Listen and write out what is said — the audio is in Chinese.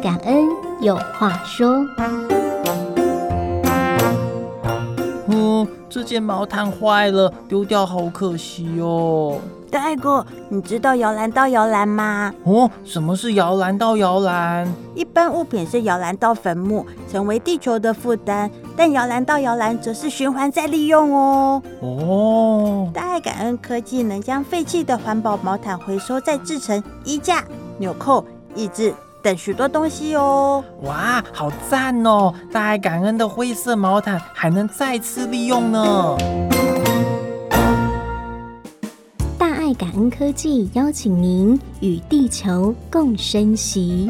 感恩有话说。嗯，这件毛毯坏了，丢掉好可惜哦。大爱哥，你知道摇篮到摇篮吗？哦，什么是摇篮到摇篮？一般物品是摇篮到坟墓，成为地球的负担；但摇篮到摇篮则是循环再利用哦。哦，大爱感恩科技能将废弃的环保毛毯回收，再制成衣架、纽扣、椅子等许多东西哦。哇，好赞哦！大爱感恩的灰色毛毯还能再次利用呢。大爱感恩科技邀请您与地球共生息。